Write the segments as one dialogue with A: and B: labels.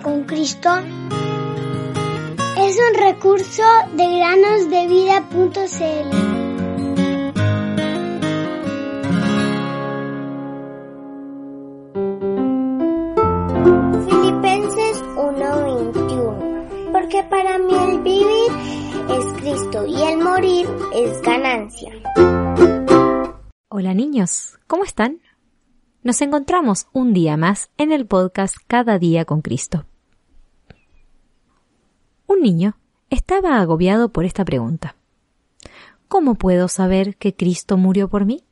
A: Con Cristo es un recurso de granosdevida.cl. Filipenses 1:21 Porque para mí el vivir es Cristo y el morir es ganancia.
B: Hola niños, ¿cómo están? Nos encontramos un día más en el podcast Cada día con Cristo. Un niño estaba agobiado por esta pregunta. ¿Cómo puedo saber que Cristo murió por mí?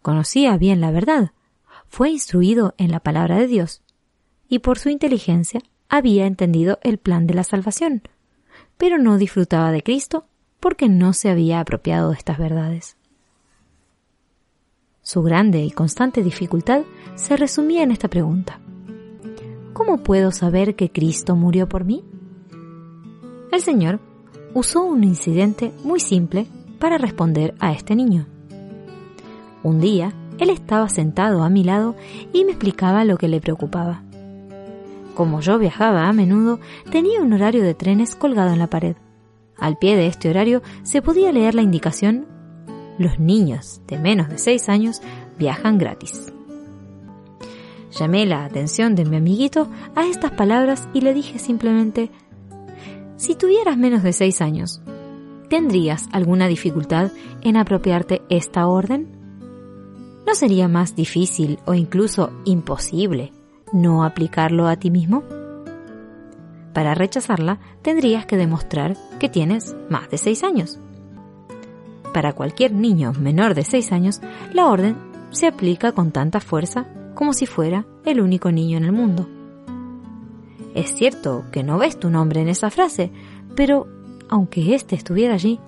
B: Conocía bien la verdad, fue instruido en la palabra de Dios, y por su inteligencia había entendido el plan de la salvación, pero no disfrutaba de Cristo porque no se había apropiado de estas verdades. Su grande y constante dificultad se resumía en esta pregunta. ¿Cómo puedo saber que Cristo murió por mí? El Señor usó un incidente muy simple para responder a este niño. Un día, él estaba sentado a mi lado y me explicaba lo que le preocupaba. Como yo viajaba a menudo, tenía un horario de trenes colgado en la pared. Al pie de este horario se podía leer la indicación los niños de menos de 6 años viajan gratis. Llamé la atención de mi amiguito a estas palabras y le dije simplemente, si tuvieras menos de 6 años, ¿tendrías alguna dificultad en apropiarte esta orden? ¿No sería más difícil o incluso imposible no aplicarlo a ti mismo? Para rechazarla tendrías que demostrar que tienes más de 6 años. Para cualquier niño menor de 6 años, la orden se aplica con tanta fuerza como si fuera el único niño en el mundo. Es cierto que no ves tu nombre en esa frase, pero aunque éste estuviera allí,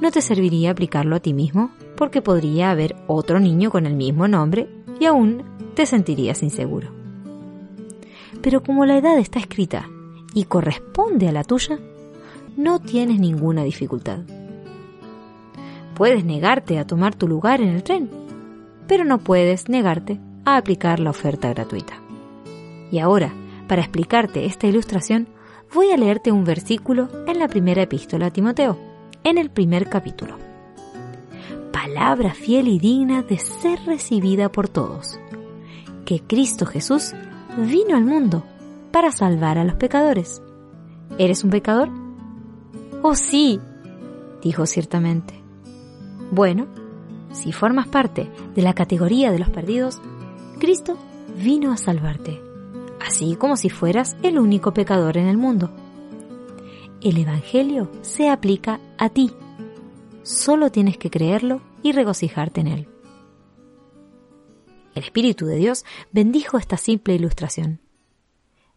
B: no te serviría aplicarlo a ti mismo porque podría haber otro niño con el mismo nombre y aún te sentirías inseguro. Pero como la edad está escrita y corresponde a la tuya, no tienes ninguna dificultad. Puedes negarte a tomar tu lugar en el tren, pero no puedes negarte a aplicar la oferta gratuita. Y ahora, para explicarte esta ilustración, voy a leerte un versículo en la primera epístola a Timoteo, en el primer capítulo. Palabra fiel y digna de ser recibida por todos, que Cristo Jesús vino al mundo para salvar a los pecadores. ¿Eres un pecador? Oh sí, dijo ciertamente. Bueno, si formas parte de la categoría de los perdidos, Cristo vino a salvarte, así como si fueras el único pecador en el mundo. El Evangelio se aplica a ti. Solo tienes que creerlo y regocijarte en él. El Espíritu de Dios bendijo esta simple ilustración.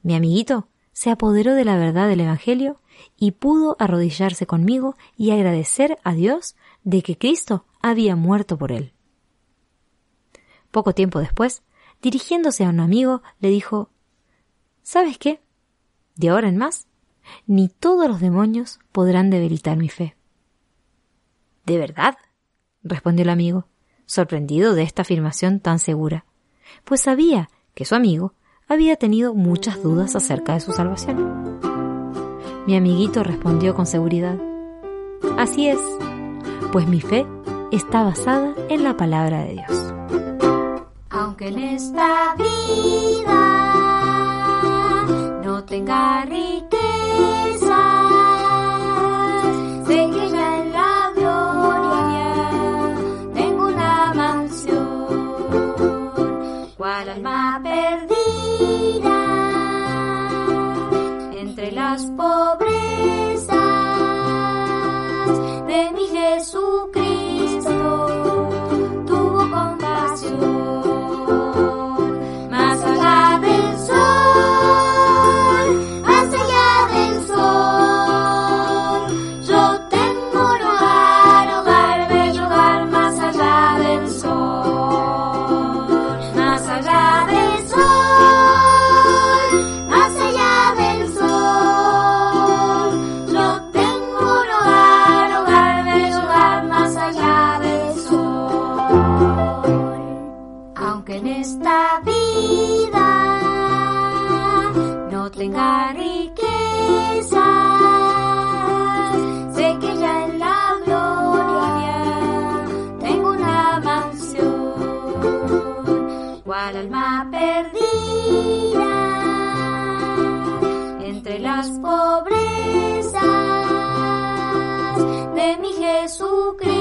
B: Mi amiguito se apoderó de la verdad del Evangelio y pudo arrodillarse conmigo y agradecer a Dios de que Cristo había muerto por él. Poco tiempo después, dirigiéndose a un amigo, le dijo ¿Sabes qué? De ahora en más, ni todos los demonios podrán debilitar mi fe. ¿De verdad? respondió el amigo, sorprendido de esta afirmación tan segura, pues sabía que su amigo había tenido muchas dudas acerca de su salvación. Mi amiguito respondió con seguridad, Así es, pues mi fe está basada en la palabra de Dios.
C: Aunque en esta vida no tenga riqueza, entre las pobrezas en esta vida no tenga riqueza, sé que ya en la gloria tengo una mansión, cual alma perdida entre las pobrezas de mi Jesucristo.